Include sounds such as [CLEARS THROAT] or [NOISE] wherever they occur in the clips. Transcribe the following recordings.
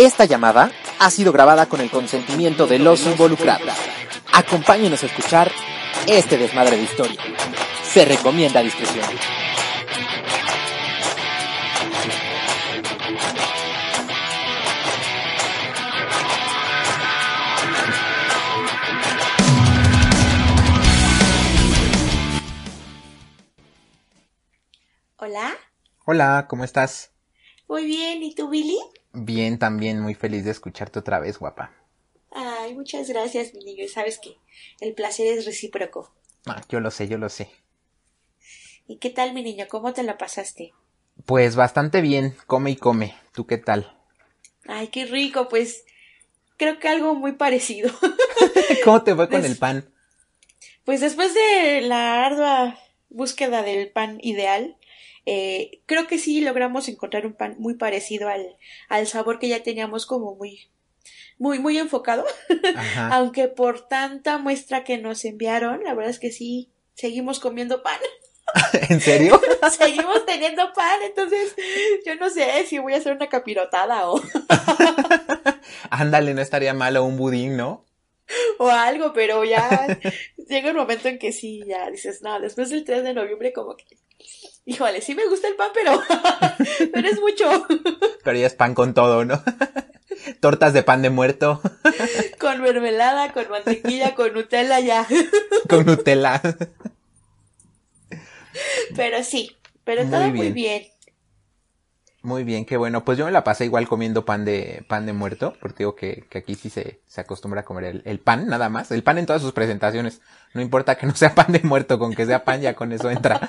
Esta llamada ha sido grabada con el consentimiento de los involucrados. Acompáñenos a escuchar este desmadre de historia. Se recomienda discreción. Hola. Hola, ¿cómo estás? Muy bien, ¿y tú, Billy? Bien, también muy feliz de escucharte otra vez, guapa. Ay, muchas gracias, mi niño. Sabes que el placer es recíproco. Ah, yo lo sé, yo lo sé. ¿Y qué tal, mi niño? ¿Cómo te la pasaste? Pues bastante bien, come y come. ¿Tú qué tal? Ay, qué rico, pues creo que algo muy parecido. [LAUGHS] [LAUGHS] ¿Cómo te fue con el pan? Pues después de la ardua búsqueda del pan ideal, eh, creo que sí logramos encontrar un pan muy parecido al, al sabor que ya teníamos como muy, muy, muy enfocado. [LAUGHS] Aunque por tanta muestra que nos enviaron, la verdad es que sí, seguimos comiendo pan. [LAUGHS] ¿En serio? [LAUGHS] seguimos teniendo pan, entonces yo no sé si voy a hacer una capirotada o, Ándale, no estaría malo un budín, ¿no? o algo, pero ya llega un momento en que sí, ya dices, no, después del 3 de noviembre como que, híjole, sí me gusta el pan, pero, [LAUGHS] pero es mucho. Pero ya es pan con todo, ¿no? [LAUGHS] Tortas de pan de muerto Con mermelada, con mantequilla, con Nutella ya. [LAUGHS] con Nutella. Pero sí, pero Muy todo muy bien. Muy bien, qué bueno. Pues yo me la pasé igual comiendo pan de pan de muerto, porque digo que, que aquí sí se, se acostumbra a comer el, el pan, nada más. El pan en todas sus presentaciones. No importa que no sea pan de muerto, con que sea pan ya con eso entra.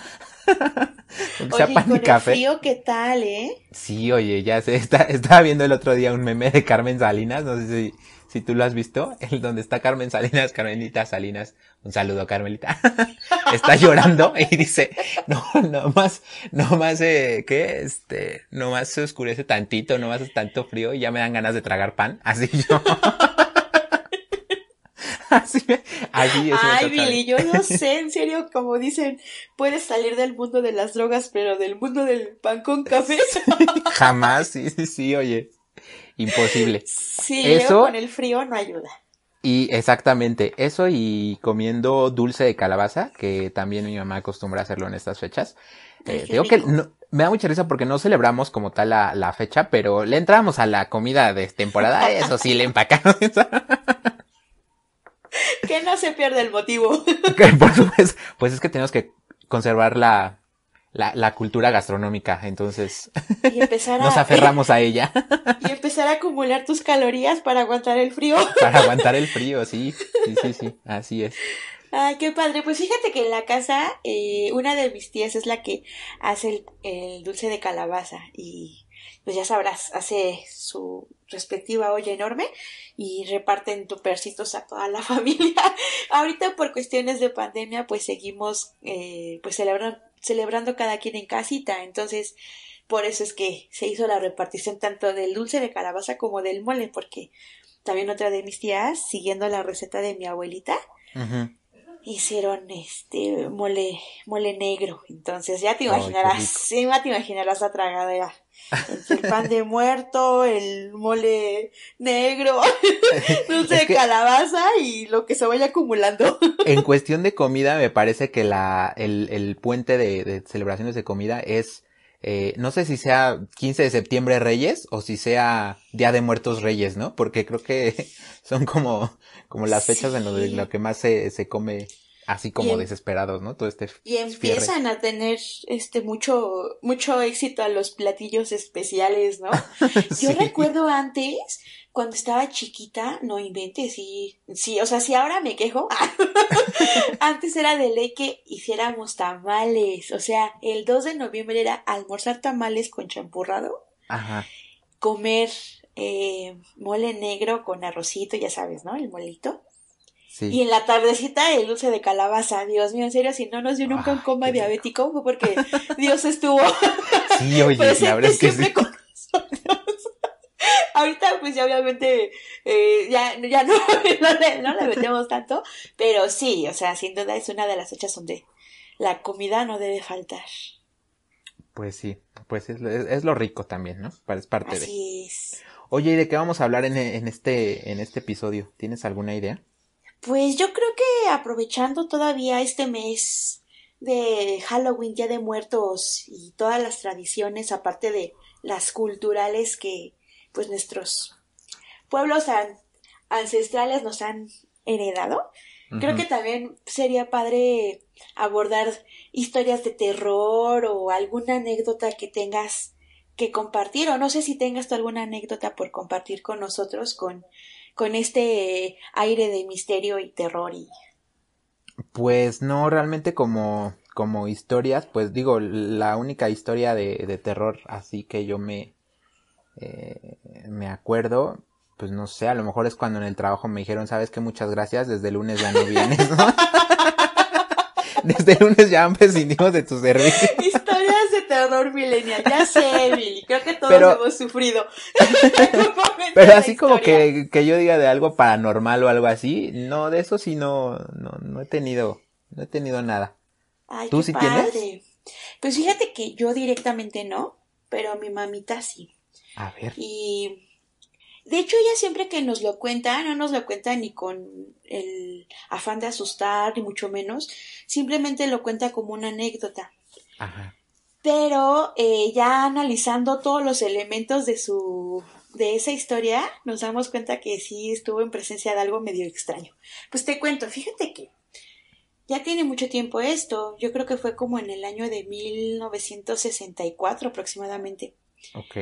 [LAUGHS] con que sea Oye, pan con y el café. frío, ¿qué tal, eh? Sí, oye, ya sé, [LAUGHS] está, estaba viendo el otro día un meme de Carmen Salinas, no sé si, si tú lo has visto, [LAUGHS] el donde está Carmen Salinas, Carmelita Salinas, un saludo Carmelita, [LAUGHS] está llorando y dice, no, no más, no más, eh, ¿qué? Este, no más se oscurece tantito, no más es tanto frío y ya me dan ganas de tragar pan, [LAUGHS] así yo. Así, me- así es. Ay. Billy, yo no sé, en serio, como dicen, puedes salir del mundo de las drogas, pero del mundo del pan con café. Jamás, sí, sí, sí, oye. Imposible. Sí, Eso- con el frío no ayuda. Y exactamente, eso y comiendo dulce de calabaza, que también mi mamá acostumbra hacerlo en estas fechas. Eh, digo que no- me da mucha risa porque no celebramos como tal la, la fecha, pero le entramos a la comida de temporada, eso sí, le empacamos. [LAUGHS] Que no se pierde el motivo. [LAUGHS] Por supuesto, pues es que tenemos que conservar la, la, la cultura gastronómica, entonces Y empezar [LAUGHS] a, nos aferramos a ella [LAUGHS] y empezar a acumular tus calorías para aguantar el frío. [LAUGHS] para aguantar el frío, sí, sí, sí, sí, así es. Ay, qué padre. Pues fíjate que en la casa, eh, una de mis tías es la que hace el, el dulce de calabaza y pues ya sabrás, hace su respectiva olla enorme y reparten tupercitos a toda la familia. Ahorita por cuestiones de pandemia pues seguimos eh, pues celebrando, celebrando cada quien en casita. Entonces por eso es que se hizo la repartición tanto del dulce de calabaza como del mole porque también otra de mis tías, siguiendo la receta de mi abuelita. Hicieron este mole mole negro. Entonces ya te imaginarás sí ya te imaginarás la tragadera. Entre el pan de [LAUGHS] muerto el mole negro [LAUGHS] dulce de que- calabaza y lo que se vaya acumulando. [LAUGHS] En cuestión de comida, me parece que la, el, el puente de, de celebraciones de comida es, eh, no sé si sea 15 de septiembre Reyes o si sea Día de Muertos Reyes, ¿no? Porque creo que [LAUGHS] son como, como las fechas en donde Sí. lo que más se, se come así como en- desesperados, ¿no? Todo este y fierre. empiezan a tener este mucho mucho éxito a los platillos especiales no [LAUGHS] Yo recuerdo antes, cuando estaba chiquita, no inventes, sí, sí, o sea, si ahora me quejo, [LAUGHS] antes era de ley que hiciéramos tamales, o sea, el 2 de noviembre era almorzar tamales con champurrado, Ajá. comer eh, mole negro con arrocito, ya sabes, ¿no? El molito. Sí. Y en la tardecita el dulce de calabaza, Dios mío, en serio, si no nos dio nunca un Ay, coma diabético fue porque Dios estuvo [LAUGHS] Sí, oye, la verdad es que siempre sí. con nosotros. Ahorita, pues ya obviamente, eh, ya, ya no, [LAUGHS] no, le, no le metemos tanto, pero sí, o sea, sin duda es una de las fechas donde la comida no debe faltar. Pues sí, pues es, es, es lo rico también, ¿no? Es parte de. Es. Oye, ¿y de qué vamos a hablar en, en este, en este episodio? ¿Tienes alguna idea? Pues yo creo que aprovechando todavía este mes de Halloween, Día de Muertos y todas las tradiciones, aparte de las culturales que pues nuestros pueblos an- ancestrales nos han heredado, creo que también sería padre abordar historias de terror o alguna anécdota que tengas que compartir o no sé si tengas tú alguna anécdota por compartir con nosotros con con este aire de misterio y terror y Pues no, realmente como, como historias, pues digo, la única historia de, de terror así que yo me, eh, me acuerdo, pues no sé, a lo mejor es cuando en el trabajo me dijeron, sabes que muchas gracias, desde el lunes ya no vienes, ¿no? [LAUGHS] Desde el lunes ya prescindimos de tu servicio. [LAUGHS] historias de terror millennial. Ya sé, Billy, creo que todos Pero- hemos sufrido. [LAUGHS] Pero así como que, que yo diga de algo paranormal o algo así, no, de eso sí no, no, no he tenido, no he tenido nada. Ay, ¿Tú sí padre. tienes? Pues fíjate que yo directamente no, pero mi mamita sí. A ver. Y de hecho ella siempre que nos lo cuenta, no nos lo cuenta ni con el afán de asustar, ni mucho menos, simplemente lo cuenta como una anécdota. Ajá. Pero eh, ya analizando todos los elementos de su de esa historia, nos damos cuenta que sí estuvo en presencia de algo medio extraño. Pues te cuento, fíjate que ya tiene mucho tiempo esto. Yo creo que fue como en el año de 1964 aproximadamente. Ok.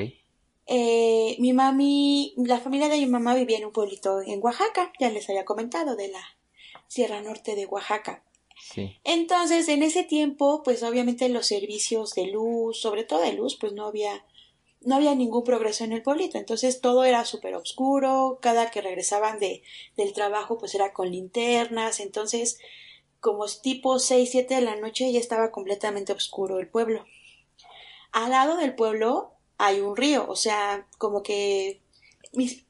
Eh, mi mami, la familia de mi mamá vivía en un pueblito en Oaxaca, ya les había comentado, de la Sierra Norte de Oaxaca. Sí. Entonces, en ese tiempo, pues obviamente los servicios de luz, sobre todo de luz, pues no había, no había ningún progreso en el pueblito. Entonces todo era súper oscuro, cada que regresaban de, del trabajo, pues era con linternas. Entonces, como tipo seis, siete de la noche, ya estaba completamente oscuro el pueblo. Al lado del pueblo hay un río, o sea, como que mis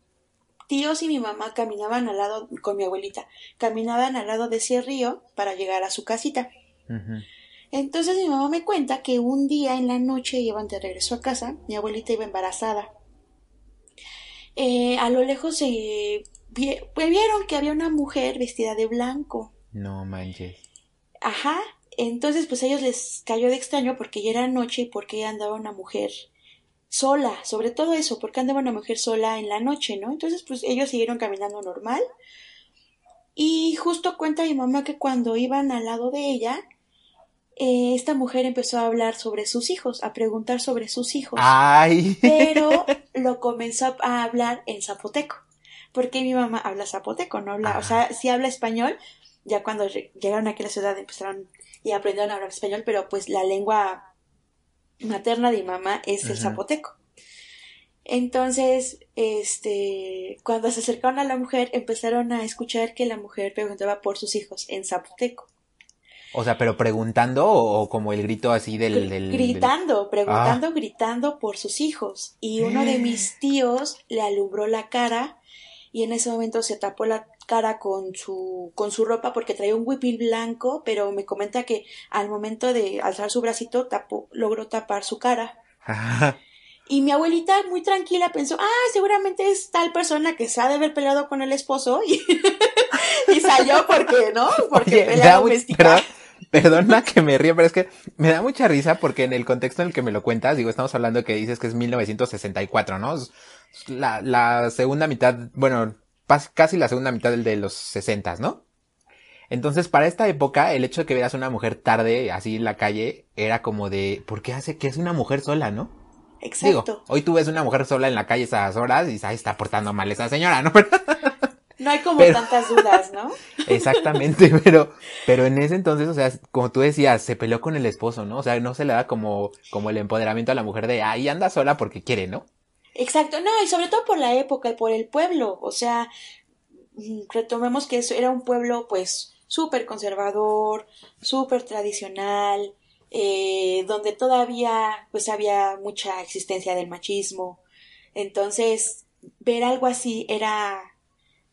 tíos y mi mamá caminaban al lado, con mi abuelita, caminaban al lado de ese río para llegar a su casita. Entonces mi mamá me cuenta que un día en la noche iban de regreso a casa, mi abuelita iba embarazada. Eh, a lo lejos se vi- pues, vieron que había una mujer vestida de blanco. No manches. Ajá. Entonces pues a ellos les cayó de extraño porque ya era noche y porque andaba una mujer sola, sobre todo eso, porque andaba una mujer sola en la noche, ¿no? Entonces pues ellos siguieron caminando normal. Y justo cuenta mi mamá que cuando iban al lado de ella, eh, esta mujer empezó a hablar sobre sus hijos, a preguntar sobre sus hijos, Ay. pero [LAUGHS] lo comenzó a hablar en zapoteco, porque mi mamá habla zapoteco, no habla, o sea, sí habla español, ya cuando lle- llegaron aquí a la ciudad empezaron y aprendieron a hablar español, pero pues la lengua materna de mi mamá es el zapoteco. Entonces, este, cuando se acercaron a la mujer, empezaron a escuchar que la mujer preguntaba por sus hijos en zapoteco. O sea, pero preguntando o, o como el grito así del, del- del- gritando, preguntando, gritando por sus hijos. Y uno de mis tíos le alumbró la cara y en ese momento se tapó la cara con su, con su ropa porque traía un huipil blanco, pero me comenta que al momento de alzar su bracito tapó, logró tapar su cara. Ajá. [LAUGHS] Y mi abuelita muy tranquila pensó, ah, seguramente es tal persona que se ha de haber peleado con el esposo y, [LAUGHS] y salió porque, ¿no? Porque Oye, pelea doméstica. perdona que me ríe, pero es que me da mucha risa porque en el contexto en el que me lo cuentas, digo, estamos hablando que dices que es 1964, ¿no? La, la segunda mitad, bueno, casi la segunda mitad del de los 60, ¿no? Entonces, para esta época, el hecho de que veas a una mujer tarde, así en la calle, era como de, ¿por qué hace que es una mujer sola, no? Digo, Exacto. hoy tú ves una mujer sola en la calle a esas horas y dices, "Ay, está portando mal esa señora, ¿no? [LAUGHS] Pero- No hay como pero- tantas dudas, ¿no? [LAUGHS] Exactamente, [LAUGHS] pero, pero en ese entonces, o sea, como tú decías, se peleó con el esposo, ¿no? O sea, no se le da como, como el empoderamiento a la mujer de, ahí anda sola porque quiere, ¿no? Exacto, no, y sobre todo por la época y por el pueblo, o sea, mm, retomemos que eso era un pueblo pues súper conservador, súper tradicional, eh, donde todavía pues había mucha existencia del machismo, entonces ver algo así era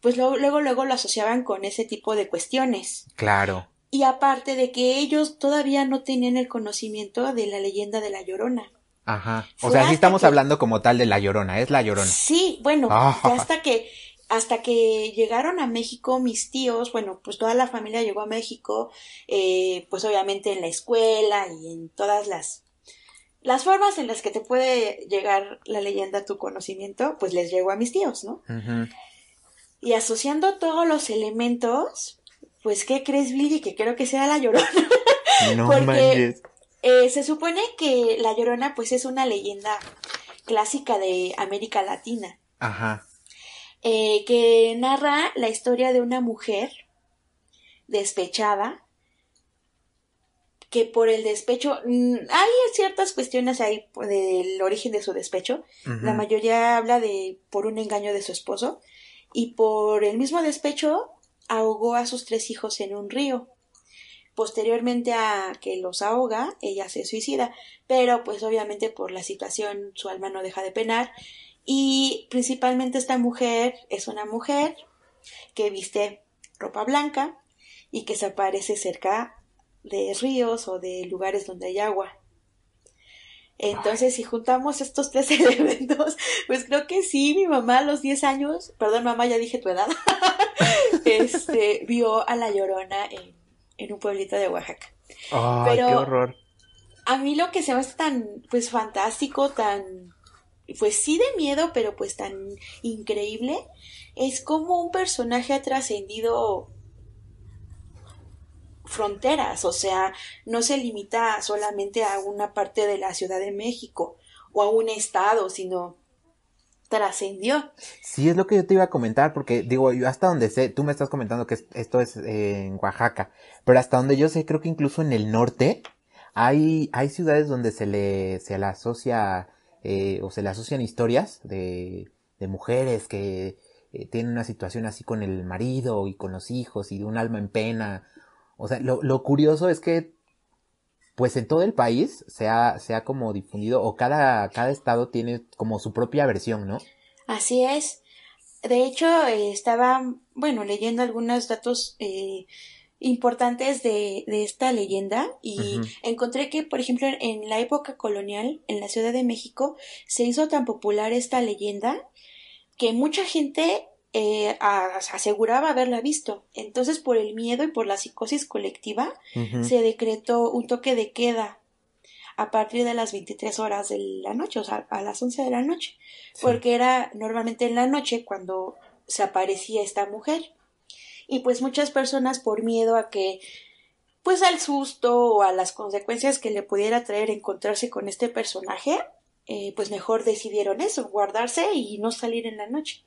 pues luego luego, luego lo asociaban con ese tipo de cuestiones. Claro. Y aparte de que ellos todavía no tenían el conocimiento de la leyenda de la Llorona. Ajá. O sea, sí estamos que- hablando como tal de la llorona, es la llorona. Sí, bueno, Ah. ya hasta que hasta que llegaron a México mis tíos, bueno, pues toda la familia llegó a México, eh, pues obviamente en la escuela y en todas las las formas en las que te puede llegar la leyenda a tu conocimiento, pues les llegó a mis tíos, ¿no? Ujú. Y asociando todos los elementos, pues ¿qué crees, Billy? Que creo que sea la llorona. No [LAUGHS] Porque- manches. Eh, se supone que la llorona, pues es una leyenda clásica de América Latina. Ajá. eh, que narra la historia de una mujer despechada que por el despecho mm, hay ciertas cuestiones ahí del origen de su despecho la mayoría habla de por un engaño de su esposo y por el mismo despecho ahogó a sus tres hijos en un río posteriormente a que los ahoga ella se suicida pero pues obviamente por la situación su alma no deja de penar y principalmente esta mujer es una mujer que viste ropa blanca y que se aparece cerca de ríos o de lugares donde hay agua. Entonces, si juntamos estos tres [LAUGHS] elementos, pues creo que sí, mi mamá a los 10 años, perdón mamá, ya dije tu edad, [LAUGHS] este, vio a la llorona en, en un pueblito de Oaxaca. Ay, Pero- qué horror. A mí lo que se me hace tan, pues, fantástico, tan, pues sí de miedo, pero pues tan increíble, es como un personaje ha trascendido fronteras, o sea, no se limita solamente a una parte de la Ciudad de México o a un estado, sino trascendió. Sí, es lo que yo te iba a comentar, porque digo, yo hasta donde sé, tú me estás comentando que es- esto es eh, en Oaxaca, pero hasta donde yo sé, creo que incluso en el norte hay, hay ciudades donde se le, se le asocia, eh, o se le asocian historias de, de mujeres que eh, tienen una situación así con el marido y con los hijos y de un alma en pena. O sea, lo, lo curioso es que pues en todo el país se ha, se ha como difundido, o cada, cada estado tiene como su propia versión, ¿no? Así es. De hecho, eh, estaba, bueno, leyendo algunos datos eh, importantes de, de esta leyenda y encontré que, por ejemplo, en la época colonial, en la Ciudad de México, se hizo tan popular esta leyenda que mucha gente eh, a- aseguraba haberla visto. Entonces, por el miedo y por la psicosis colectiva, se decretó un toque de queda a partir de las 23 horas de la noche, o sea, a las 11 de la noche, Sí. porque era normalmente en la noche cuando se aparecía esta mujer. Y pues muchas personas por miedo a que pues al susto o a las consecuencias que le pudiera traer encontrarse con este personaje, eh, pues mejor decidieron eso, guardarse y no salir en la noche.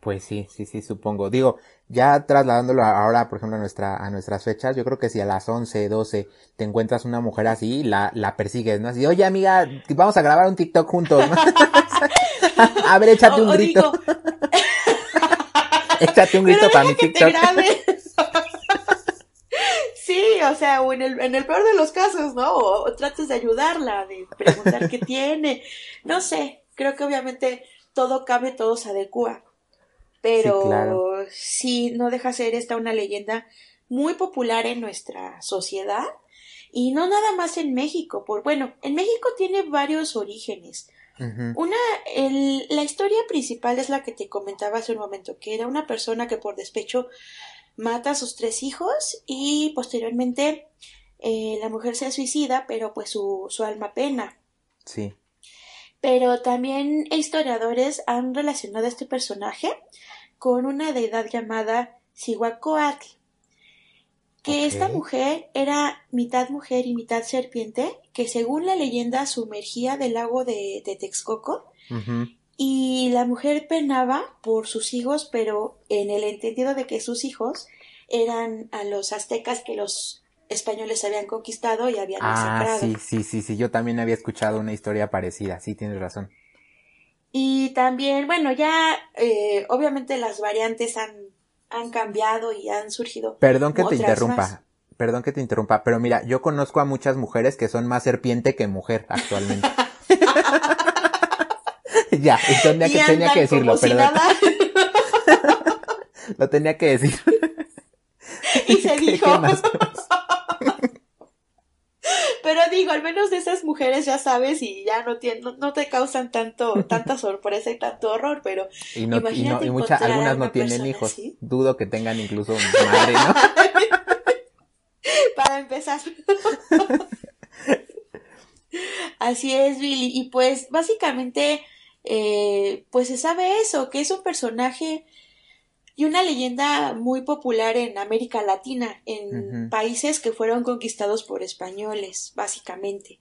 Pues sí, sí, sí, supongo. Digo, ya trasladándolo ahora, por ejemplo, a nuestra, a nuestras fechas, yo creo que si a las 11, 12 te encuentras una mujer así, la, la persigues, ¿no? Así, oye amiga, vamos a grabar un TikTok juntos, ¿no? [LAUGHS] a ver, échate O- un o grito, digo, [LAUGHS] échate un grito Pero para mi TikTok. [LAUGHS] sí, o sea, o en el, en el peor de los casos, ¿no? O, o trates de ayudarla, de preguntar qué tiene. No sé, creo que obviamente todo cabe, todo se adecua. Pero Sí, claro. sí, no deja ser esta una leyenda muy popular en nuestra sociedad. Y no nada más en México, por bueno, en México tiene varios orígenes. Una, el- la historia principal es la que te comentaba hace un momento, que era una persona que por despecho mata a sus tres hijos y posteriormente eh, la mujer se suicida, pero pues su, su alma pena. Sí, Pero también historiadores han relacionado a este personaje con una deidad llamada Cihuacoatl, que esta mujer era mitad mujer y mitad serpiente, que según la leyenda sumergía del lago de, de Texcoco, y la mujer penaba por sus hijos, pero en el entendido de que sus hijos eran a los aztecas que los españoles habían conquistado y habían Ah, masacrado. sí, sí, sí, sí, yo también había escuchado una historia parecida, sí, tienes razón. Y también, bueno, ya eh, obviamente las variantes han, han cambiado y han surgido. Perdón que te interrumpa, más. perdón que te interrumpa, pero mira, yo conozco a muchas mujeres que son más serpiente que mujer actualmente. [LAUGHS] [LAUGHS] ya, tenía que, tenía que decirlo, si perdón. [LAUGHS] Lo tenía que decir. y se ¿Qué- dijo. qué más? ¿Qué más? Pero digo, al menos de esas mujeres ya sabes y ya no, no, te causan tanto, tanta sorpresa y tanto horror, pero y, no, y, muchas, algunas no tienen hijos. Dudo que tengan incluso madre, ¿no? [LAUGHS] Para empezar. [LAUGHS] Así es, Billy. Y pues básicamente, eh, pues se sabe eso, que es un personaje y una leyenda muy popular en América Latina, en países que fueron conquistados por españoles, básicamente.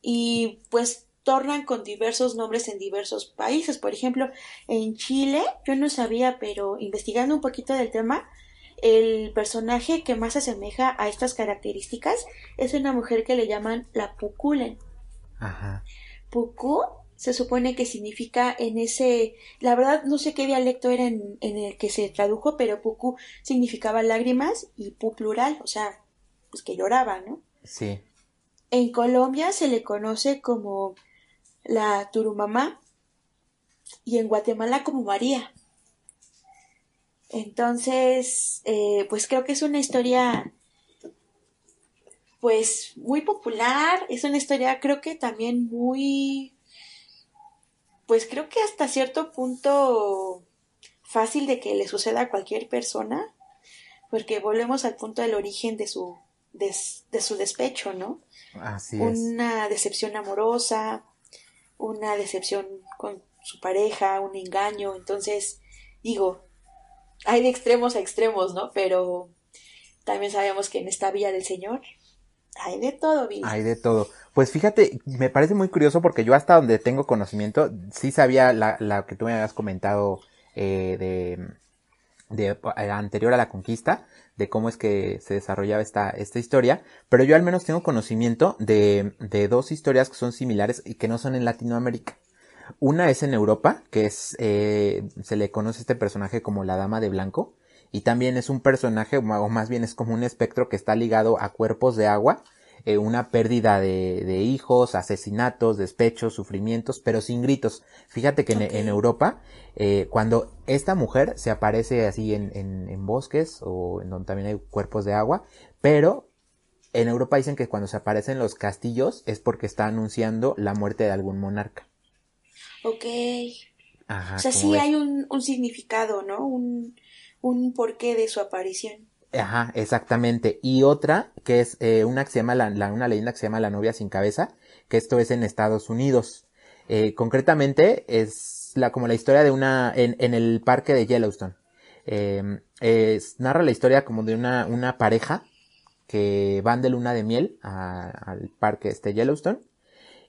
Y pues tornan con diversos nombres en diversos países. Por ejemplo, en Chile, yo no sabía, pero investigando un poquito del tema, el personaje que más se asemeja a estas características es una mujer que le llaman la Puculen. Ajá. Pucu se supone que significa en ese, la verdad no sé qué dialecto era en, el que se tradujo, pero puku significaba lágrimas y pu plural, o sea, pues que lloraba, ¿no? Sí. En Colombia se le conoce como la Turumamá y en Guatemala como María. Entonces, eh, pues creo que es una historia pues muy popular, es una historia creo que también muy pues creo que hasta cierto punto fácil de que le suceda a cualquier persona, porque volvemos al punto del origen de su, de, su despecho, ¿no? Así es. Una decepción amorosa, una decepción con su pareja, un engaño, entonces digo, hay de extremos a extremos, ¿no? Pero también sabemos que en esta vía del Señor hay de todo, Billy. Hay de todo. Pues fíjate, me parece muy curioso porque yo hasta donde tengo conocimiento, sí sabía la, la que tú me habías comentado eh, de, eh, anterior a la conquista, de cómo es que se desarrollaba esta, esta historia, pero yo al menos tengo conocimiento de, de dos historias que son similares y que no son en Latinoamérica. Una es en Europa, que es, eh, se le conoce este personaje como la Dama de Blanco, y también es un personaje, o más bien es como un espectro que está ligado a cuerpos de agua, eh, una pérdida de, de, hijos, asesinatos, despechos, sufrimientos, pero sin gritos. Fíjate que en, Europa, eh, cuando esta mujer se aparece así en, en, en, bosques o en donde también hay cuerpos de agua, pero en Europa dicen que cuando se aparecen los castillos es porque está anunciando la muerte de algún monarca. Ok. Ajá, o sea, sí hay un, un significado, ¿no? Un, un porqué de su aparición. Ajá, exactamente. Y otra, que es eh, una que se llama la, una leyenda que se llama La novia sin cabeza, que esto es en Estados Unidos. Eh, concretamente es la, como la historia de una, en, en el parque de Yellowstone. Eh, es, narra la historia como de una, una pareja que van de luna de miel al parque este Yellowstone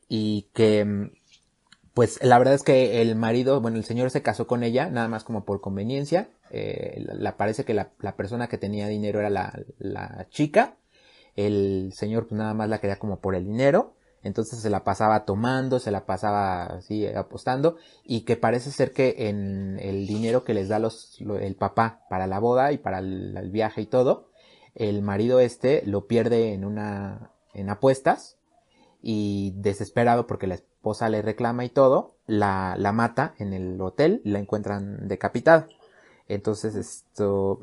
y que pues la verdad es que el marido, bueno, el señor se casó con ella, nada más como por conveniencia. Eh, la, parece que la, persona que tenía dinero era la, chica. El señor pues nada más la quería como por el dinero. Entonces se la pasaba tomando, se la pasaba así apostando. Y que parece ser que en el dinero que les da los, el papá para la boda y para el, el viaje y todo, el marido este lo pierde en una, en apuestas. Y desesperado porque la esposa le reclama y todo, la, la mata en el hotel y la encuentran decapitada. Entonces esto,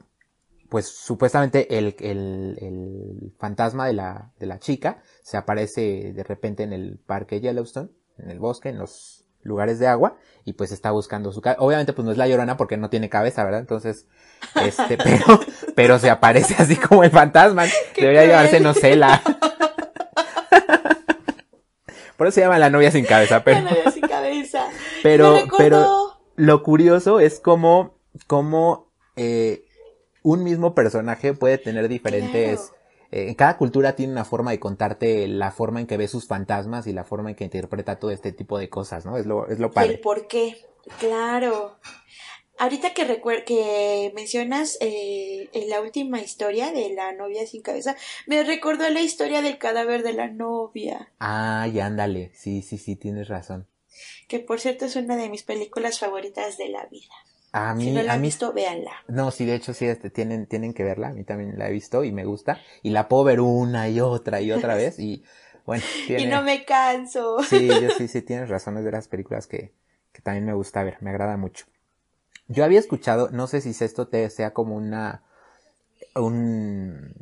pues supuestamente el, el, el fantasma de la, de la chica se aparece de repente en el parque Yellowstone, en el bosque, en los lugares de agua, y pues está buscando su cabeza. Obviamente pues no es la llorona porque no tiene cabeza, ¿verdad? Entonces, este, [LAUGHS] pero, pero se aparece así como el fantasma. [LAUGHS] Debería llevarse, no sé, la, [LAUGHS] por eso se llama la novia sin cabeza, pero. [LAUGHS] La novia sin cabeza. [LAUGHS] pero, pero lo curioso es cómo, cómo eh, un mismo personaje puede tener diferentes. Eh, en cada cultura tiene una forma de contarte la forma en que ve sus fantasmas y la forma en que interpreta todo este tipo de cosas, ¿no? Es lo, es lo padre. El por qué, claro. Ahorita que, que mencionas eh, en la última historia de la novia sin cabeza, me recordó la historia del cadáver de la novia. Ah, ya ándale, sí, sí, sí, tienes razón. Que por cierto es una de mis películas favoritas de la vida. A mí, si no la han visto, véanla. No, sí, de hecho sí, este, tienen, tienen que verla. A mí también la he visto y me gusta. Y la puedo ver una y otra y otra vez y bueno. [LAUGHS] y no me canso. Sí, yo [LAUGHS] sí, sí, tienes razón. Es de las películas que, que también me gusta ver. Me agrada mucho. Yo había escuchado, no sé si esto te sea como una, un,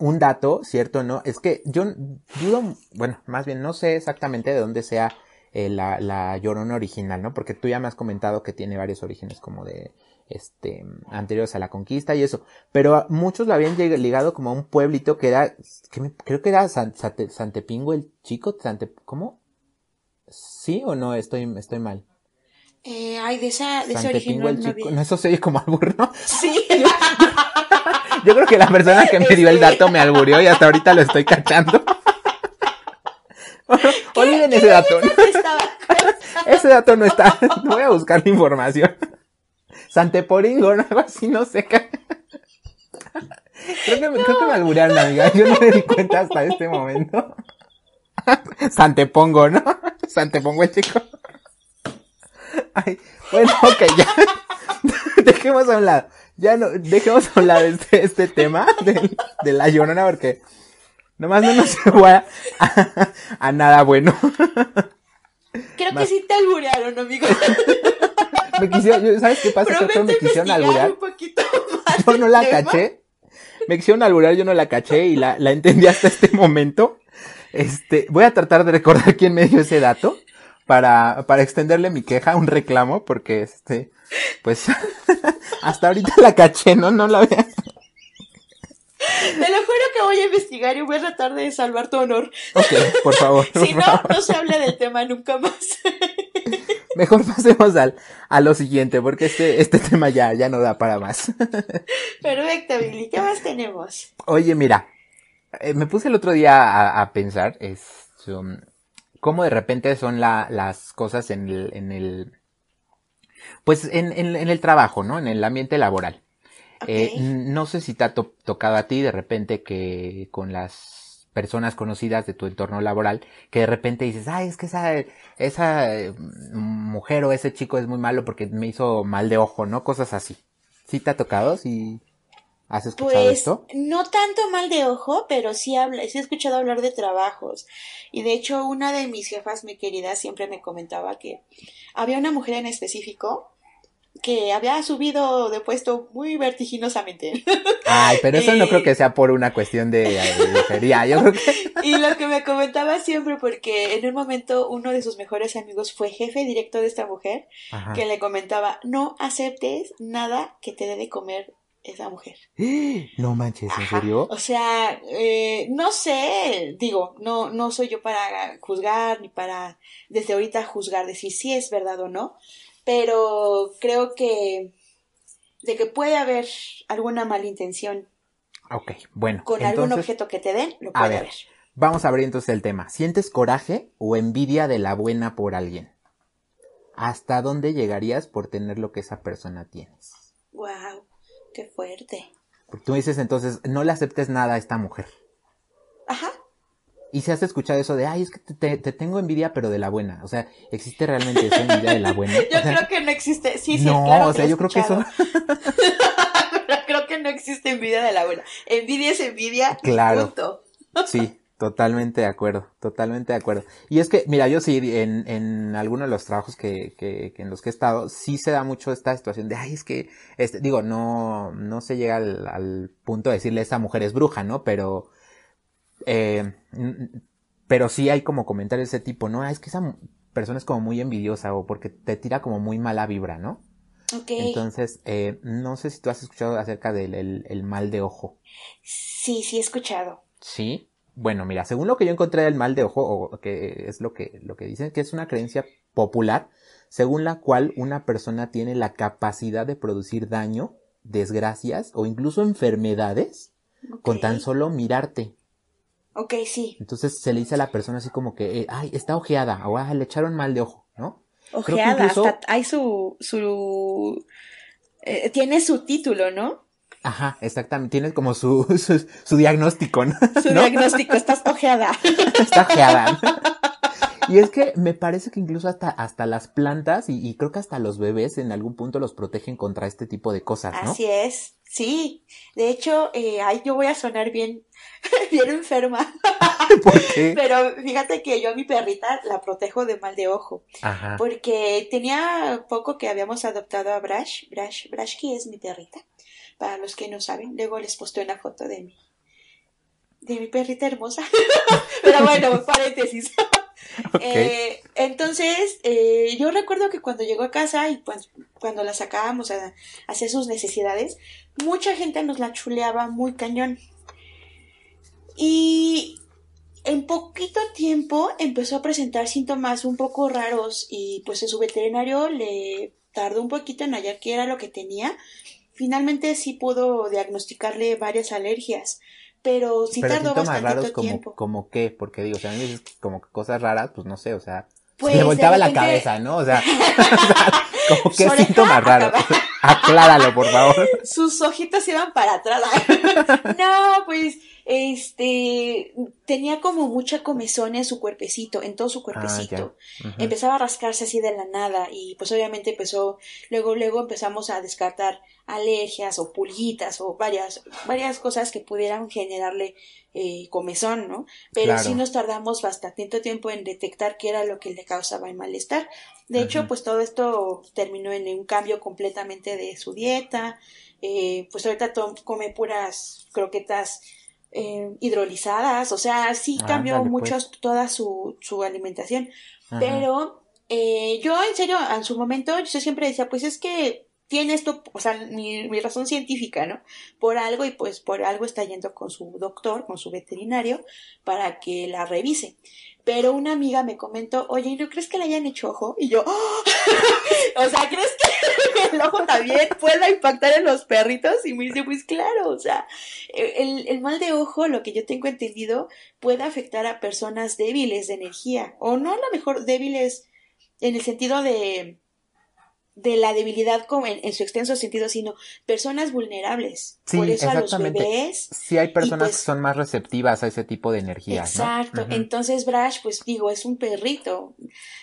un dato, ¿cierto? ¿No? Es que yo dudo, bueno, más bien no sé exactamente de dónde sea eh, la, la llorona original, ¿no? Porque tú ya me has comentado que tiene varios orígenes como de, este, anteriores a la conquista y eso. Pero muchos lo habían ligado como a un pueblito que era, creo que era Santepingo el chico, Sante, ¿cómo? ¿Sí o no? Estoy, estoy mal. Eh, ay, de esa, de ese origen no, el chico. No, eso se oye como albur, ¿no? [LAUGHS] Sí. [LAUGHS] Yo, creo que la persona que me dio el dato me alburió y hasta ahorita lo estoy cachando. [LAUGHS] Olviden ese dato. ese dato no está. Voy a buscar la información. Santeporingo, ¿no? algo así, no sé. qué. Creo que, me, creo que me alburearon, amiga. Yo no me di cuenta hasta este momento. Santepongo, ¿no? Santepongo el chico. [LAUGHS] Ay, bueno, [LAUGHS] ok, ya. [LAUGHS] dejemos a un lado. Ya no, dejemos a un lado este, este tema de, de la llorona porque nomás no nos llevó a, a, nada bueno. Creo que sí te alburearon, amigo. me quisieron, ¿sabes qué pasa? Me quisieron alburear. yo no la caché. Me quisieron alburear, yo no la caché y la, la entendí hasta este momento. Este, voy a tratar de recordar quién me dio ese dato para, para extenderle mi queja, un reclamo, porque este, pues, [LAUGHS] hasta ahorita la caché, ¿no? No la vea. Te lo juro que voy a investigar y voy a tratar de salvar tu honor. Ok, por favor. [LAUGHS] si no, no se habla del tema nunca más. [LAUGHS] Mejor pasemos al, a lo siguiente, porque este, este tema ya, ya no da para más. Perfecto, Billy. ¿Qué más tenemos? Oye, mira, eh, me puse el otro día a, a pensar, es, um, cómo de repente son la, las cosas en el, en el pues en, en, el trabajo, ¿no? En el ambiente laboral. Eh, no sé si te ha tocado a ti de repente que con las personas conocidas de tu entorno laboral, que de repente dices, ay, es que esa, esa eh, mujer o ese chico es muy malo porque me hizo mal de ojo, ¿no? Cosas así. ¿Sí te ha tocado? ¿Sí? ¿Has escuchado pues, esto? No tanto mal de ojo, pero sí, habla, sí he escuchado hablar de trabajos. Y de hecho, una de mis jefas, mi querida, siempre me comentaba que había una mujer en específico que había subido de puesto muy vertiginosamente. [LAUGHS] Ay, pero eso no creo que sea por una cuestión de, feria, yo creo que... [LAUGHS] Y lo que me comentaba siempre, porque en un momento uno de sus mejores amigos fue jefe directo de esta mujer, que le comentaba, no aceptes nada que te dé de comer esa mujer. [GASPS] No manches, ¿en serio? O sea, eh, no sé, digo, no, no soy yo para juzgar ni para desde ahorita juzgar, decir si es verdad o no, pero creo que de que puede haber alguna malintención. Ok, bueno. Con algún objeto que te den, lo puede haber. Vamos a abrir entonces el tema. ¿Sientes coraje o envidia de la buena por alguien? ¿Hasta dónde llegarías por tener lo que esa persona tienes? Wow. Qué fuerte. tú dices entonces, no le aceptes nada a esta mujer. Ajá. Y si has escuchado eso de, ay, es que te, tengo envidia, pero de la buena. O sea, ¿existe realmente esa envidia de la buena? [LAUGHS] yo creo que no existe. Sí, sí, no, claro. o sea, yo creo que eso. [LAUGHS] pero creo que no existe envidia de la buena. Envidia es envidia. Claro. Punto. sí, [LAUGHS] Totalmente de acuerdo, totalmente de acuerdo. Y es que, mira, yo sí, en, en algunos de los trabajos que, que, en los que he estado, sí se da mucho esta situación de, ay, es que, este, digo, no, no se llega al, punto de decirle esa mujer es bruja, ¿no? Pero, eh, pero sí hay como comentarios de ese tipo, ¿no? Ah, es que esa persona es como muy envidiosa o porque te tira como muy mala vibra, ¿no? Okay. Entonces, eh, no sé si tú has escuchado acerca del el mal de ojo. Sí, sí he escuchado. Sí. Bueno, mira, según lo que yo encontré del mal de ojo, o que es lo que, lo que dicen, que es una creencia popular, según la cual una persona tiene la capacidad de producir daño, desgracias o incluso enfermedades con tan solo mirarte. Ok, sí. Entonces se le dice a la persona así como que, eh, ay, está ojeada, o ah, le echaron mal de ojo, ¿no? Ojeada, hasta hay su, su, eh, tiene su título, ¿no? Ajá, exactamente. Tienes como [LAUGHS] su, su, diagnóstico, ¿no? Su diagnóstico, estás ojeada. [LAUGHS] Está ojeada. Y es que me parece que incluso hasta, hasta las plantas y, creo que hasta los bebés en algún punto los protegen contra este tipo de cosas, ¿no? Así es, sí. De hecho, eh, ay, yo voy a sonar bien, [LAUGHS] bien enferma. ¿Por qué? Pero fíjate que yo a mi perrita la protejo de mal de ojo. Ajá. Porque tenía poco que habíamos adoptado a Brash. Brash, Brashki es mi perrita para los que no saben. Luego les posté una foto de mi, de mi perrita hermosa. [LAUGHS] Pero bueno, [LAUGHS] paréntesis. Eh, entonces, eh, yo recuerdo que cuando llegó a casa y pues, cuando la sacábamos a, hacer sus necesidades, mucha gente nos la chuleaba muy cañón. Y en poquito tiempo empezó a presentar síntomas un poco raros y pues su veterinario le tardó un poquito en hallar qué era lo que tenía. Finalmente sí pudo diagnosticarle varias alergias pero sí tardó bastante raros tiempo. como, como qué, porque digo, o sea, a mí me dices como que cosas raras, pues no sé, o sea, Pues, le de volteaba la cabeza, ¿no? O sea, [LAUGHS] [LAUGHS] como Su síntomas raros. [LAUGHS] Acláralo, por favor. Sus ojitos iban para atrás. no, pues, este, tenía como mucha comezón en su cuerpecito, en todo su cuerpecito. Ujú. Empezaba a rascarse así de la nada y pues obviamente empezó, luego, luego empezamos a descartar alergias o pulguitas o varias, varias cosas que pudieran generarle eh, comezón, ¿no? Pero Claro. sí nos tardamos bastante tiempo en detectar qué era lo que le causaba el malestar. De hecho, pues todo esto terminó en un cambio completamente de su dieta. Eh, pues ahorita come puras croquetas eh, hidrolizadas, o sea, sí cambió Ándale, pues. mucho toda su, su alimentación. Ajá. Pero eh, yo, en serio, en su momento, yo siempre decía, pues es que tiene esto, o sea, mi, mi razón científica, ¿no? Por algo y pues por algo está yendo con su doctor, con su veterinario, para que la revise. Pero una amiga me comentó, oye, ¿no crees que le hayan hecho ojo? Y yo, ¡oh! [LAUGHS] o sea, ¿crees que [LAUGHS] el ojo también pueda impactar en los perritos? Y me dice, pues claro, o sea, el, el mal de ojo, lo que yo tengo entendido, puede afectar a personas débiles de energía, o no a lo mejor débiles en el sentido de de la debilidad como en, en su extenso sentido, sino personas vulnerables. Sí, Por eso a los bebés. Sí hay personas pues- que son más receptivas a ese tipo de energías, ¿no? Exacto. Entonces Brash, pues digo, es un perrito.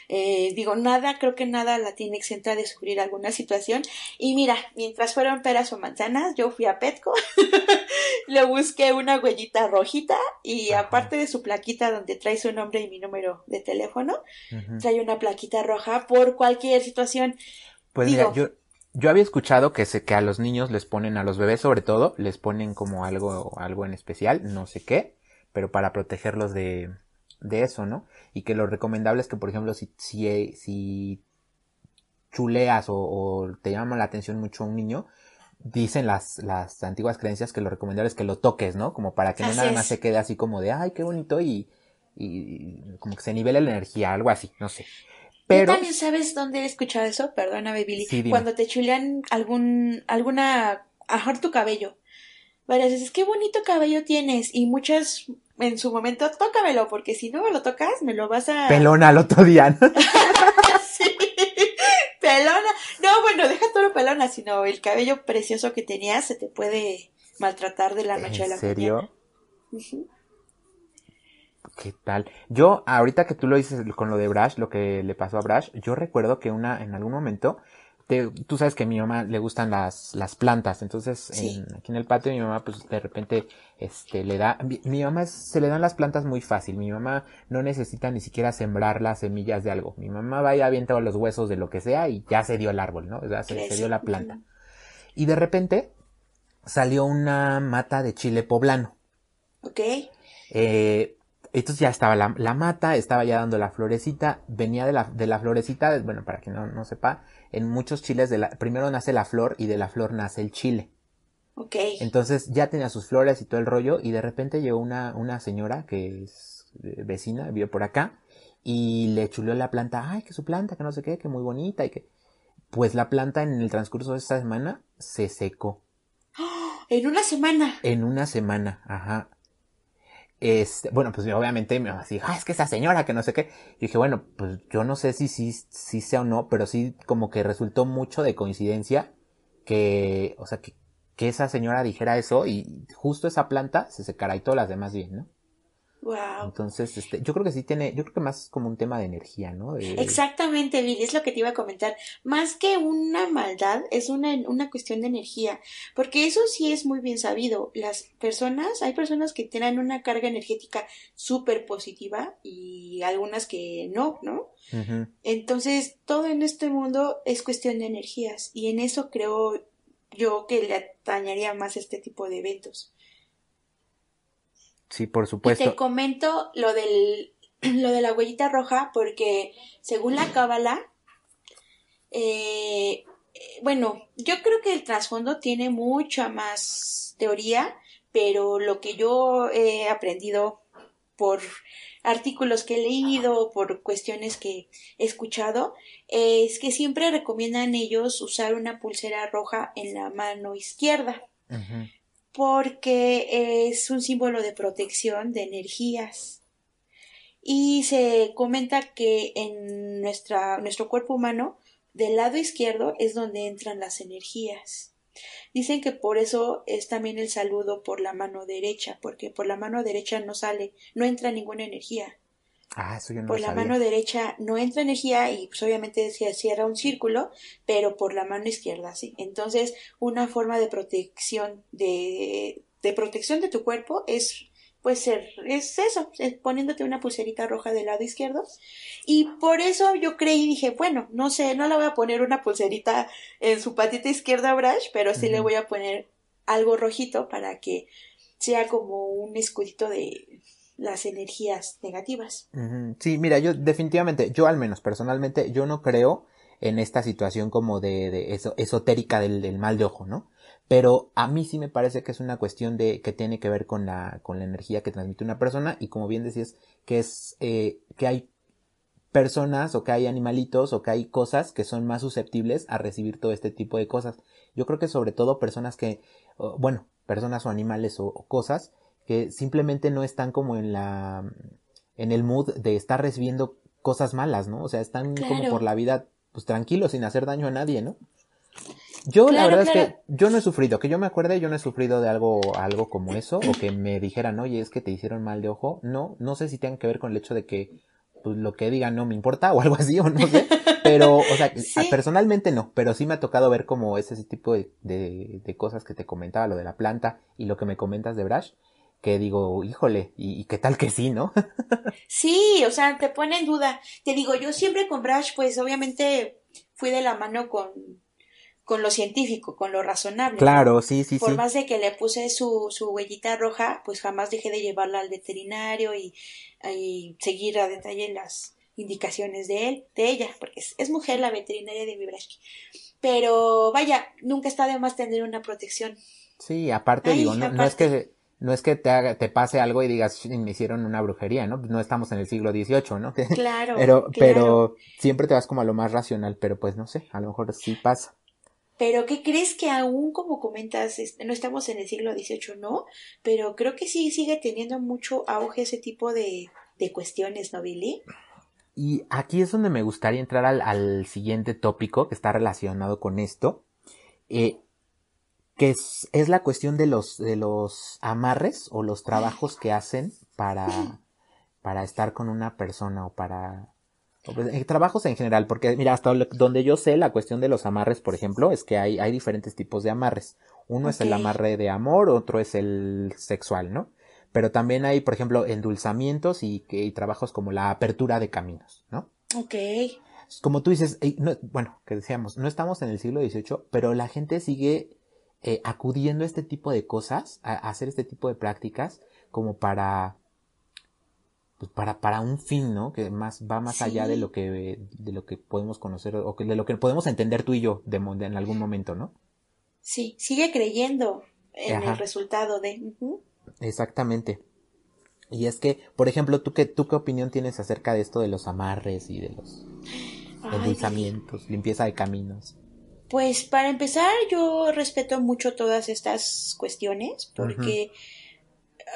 Eh, digo, nada, creo que nada la tiene exenta de sufrir alguna situación. Y mira, mientras fueron peras o manzanas, yo fui a Petco, [LAUGHS] le busqué una huellita rojita y Ajá. aparte de su plaquita donde trae su nombre y mi número de teléfono, trae una plaquita roja por cualquier situación. Pues Digo- mira, yo, yo había escuchado que, se, que a los niños les ponen, a los bebés sobre todo, les ponen como algo, algo en especial, no sé qué, pero para protegerlos de, de eso, ¿no? Y que lo recomendable es que, por ejemplo, si, si, si chuleas o, o te llama la atención mucho un niño, dicen las, las antiguas creencias que lo recomendable es que lo toques, ¿no? Como para que no nada es. más se quede así como de, ay, qué bonito y, y como que se nivele la energía, algo así, no sé. Pero, ¿Tú también sabes dónde he escuchado eso? Perdóname, Billy. Sí. Cuando te chulean algún, alguna, ajar tu cabello. Varias veces, qué bonito cabello tienes. Y muchas, en su momento, tócamelo, porque si no me lo tocas, me lo vas a... pelona al otro día, ¿no? [LAUGHS] Sí. Pelona. No, bueno, deja todo pelona, sino el cabello precioso que tenías se te puede maltratar de la noche a la ¿En serio? mañana. ¿Qué tal? Yo, ahorita que tú lo dices con lo de Brash, lo que le pasó a Brash, yo recuerdo que una, en algún momento, te- tú sabes que a mi mamá le gustan las, las plantas, entonces Sí. en- aquí en el patio mi mamá pues de repente este le da, mi, mi mamá es- se le dan las plantas muy fácil, mi mamá no necesita ni siquiera sembrar las semillas de algo, mi mamá va y avienta los huesos de lo que sea y ya se dio el árbol, ¿no? O sea, se, se dio la planta. Y de repente salió una mata de chile poblano. Ok. Eh, entonces ya estaba la, la mata, estaba ya dando la florecita, venía de la, de la florecita, bueno, para quien no, no sepa, en muchos chiles de la, primero nace la flor y de la flor nace el chile. Ok. Entonces ya tenía sus flores y todo el rollo y de repente llegó una, una señora que es eh, vecina, vive por acá y le chuleó la planta, ay, que su planta, que no sé qué, que muy bonita y que... Pues la planta en el transcurso de esta semana se secó. En una semana. En una semana, ajá. Este, bueno, pues obviamente me así, ah, es que esa señora, que no sé qué. Y dije, bueno, pues yo no sé si sí si, sea o no, pero sí como que resultó mucho de coincidencia que, o sea, que, que esa señora dijera eso y justo esa planta se secara y todas las demás bien, ¿no? Wow. Entonces, este, yo creo que sí tiene, yo creo que más como un tema de energía, ¿no? De- Exactamente, Billy, es lo que te iba a comentar. Más que una maldad, es una, una cuestión de energía. Porque eso sí es muy bien sabido. Las personas, hay personas que tienen una carga energética súper positiva y algunas que no, ¿no? Entonces, todo en este mundo es cuestión de energías. Y en eso creo yo que le atañaría más este tipo de eventos. Sí, por Y supuesto. te comento lo del [CLEARS THROAT] lo de la huellita roja porque según la cábala eh, bueno, yo creo que el trasfondo tiene mucha más teoría, pero lo que yo he aprendido por artículos que he leído, por cuestiones que he escuchado, es que siempre recomiendan ellos usar una pulsera roja en la mano izquierda Ujú. Porque es un símbolo de protección de energías. Y se comenta que en nuestra, nuestro cuerpo humano, del lado izquierdo es donde entran las energías. Dicen que por eso es también el saludo por la mano derecha, porque por la mano derecha no sale, no entra ninguna energía. Ah, eso yo no Por lo la sabía. mano derecha no entra energía y pues obviamente se cierra un círculo, pero por la mano izquierda sí. Entonces, una forma de protección de, de protección de tu cuerpo es pues ser, es eso, es poniéndote una pulserita roja del lado izquierdo. Y por eso yo creí, dije, bueno, no sé, no le voy a poner una pulserita en su patita izquierda a Brash, pero sí le voy a poner algo rojito para que sea como un escudito de las energías negativas. Sí, mira, yo definitivamente, yo al menos personalmente, yo no creo en esta situación como de, de eso, esotérica del, mal de ojo, ¿no? Pero a mí sí me parece que es una cuestión de que tiene que ver con la, con la energía que transmite una persona y como bien decías, que es eh, que hay personas o que hay animalitos o que hay cosas que son más susceptibles a recibir todo este tipo de cosas. Yo creo que sobre todo personas que, bueno, personas o animales o cosas que simplemente no están como en la en el mood de estar recibiendo cosas malas, ¿no? O sea, están como por la vida pues tranquilos sin hacer daño a nadie, ¿no? Yo la Claro, verdad es que yo no he sufrido, que yo me acuerde, yo no he sufrido de algo algo como eso o que me dijeran, "Oye, es que te hicieron mal de ojo." No, no sé si tenga que ver con el hecho de que pues lo que digan no me importa o algo así o no sé, pero o sea, [LAUGHS] Sí. personalmente no, pero sí me ha tocado ver como ese, ese tipo de, de, de cosas que te comentaba, lo de la planta y lo que me comentas de Brash, que digo, híjole, y, qué tal que sí, ¿no? [LAUGHS] Sí, o sea, te pone en duda. Te digo, yo siempre con Brash, pues obviamente fui de la mano con, con lo científico, con lo razonable. ¿no? Claro, sí, sí, Por sí. más de que le puse su, su huellita roja, pues jamás dejé de llevarla al veterinario y, y seguir a detalle las indicaciones de él, de ella, porque es, es mujer la veterinaria de mi Brash. Pero vaya, nunca está de más tener una protección. Sí, aparte Ay, digo, no, no es que no es que te haga, te pase algo y digas, "Chin, me hicieron una brujería, ¿no? No estamos en el siglo XVIII, ¿no? [LAUGHS] Claro, pero, claro. pero siempre te vas como a lo más racional, pero pues no sé, a lo mejor sí pasa. Pero ¿qué crees que aún como comentas, no estamos en el siglo XVIII, no? Pero creo que sí sigue teniendo mucho auge ese tipo de, de cuestiones, ¿no, Billy? Y aquí es donde me gustaría entrar al, al siguiente tópico que está relacionado con esto, eh, que es, es la cuestión de los, de los amarres o los trabajos que hacen para, para estar con una persona o para... o pues, eh, trabajos en general, porque mira, hasta donde yo sé la cuestión de los amarres, por ejemplo, es que hay, hay diferentes tipos de amarres. Uno es el amarre de amor, otro es el sexual, ¿no? Pero también hay, por ejemplo, endulzamientos y, y trabajos como la apertura de caminos, ¿no? Ok. Como tú dices, no- bueno, que decíamos, no estamos en el siglo XVIII, pero la gente sigue eh, acudiendo a este tipo de cosas, a, a hacer este tipo de prácticas, como para, pues para, para un fin, ¿no? Que más, va más allá de lo que, de lo que podemos conocer, o que, de lo que podemos entender tú y yo de, en algún momento, ¿no? Sí, sigue creyendo en Ajá. el resultado de... Exactamente. Y es que, por ejemplo, ¿tú qué, tú qué opinión tienes acerca de esto de los amarres y de los endulzamientos, limpieza de caminos? Pues para empezar, yo respeto mucho todas estas cuestiones porque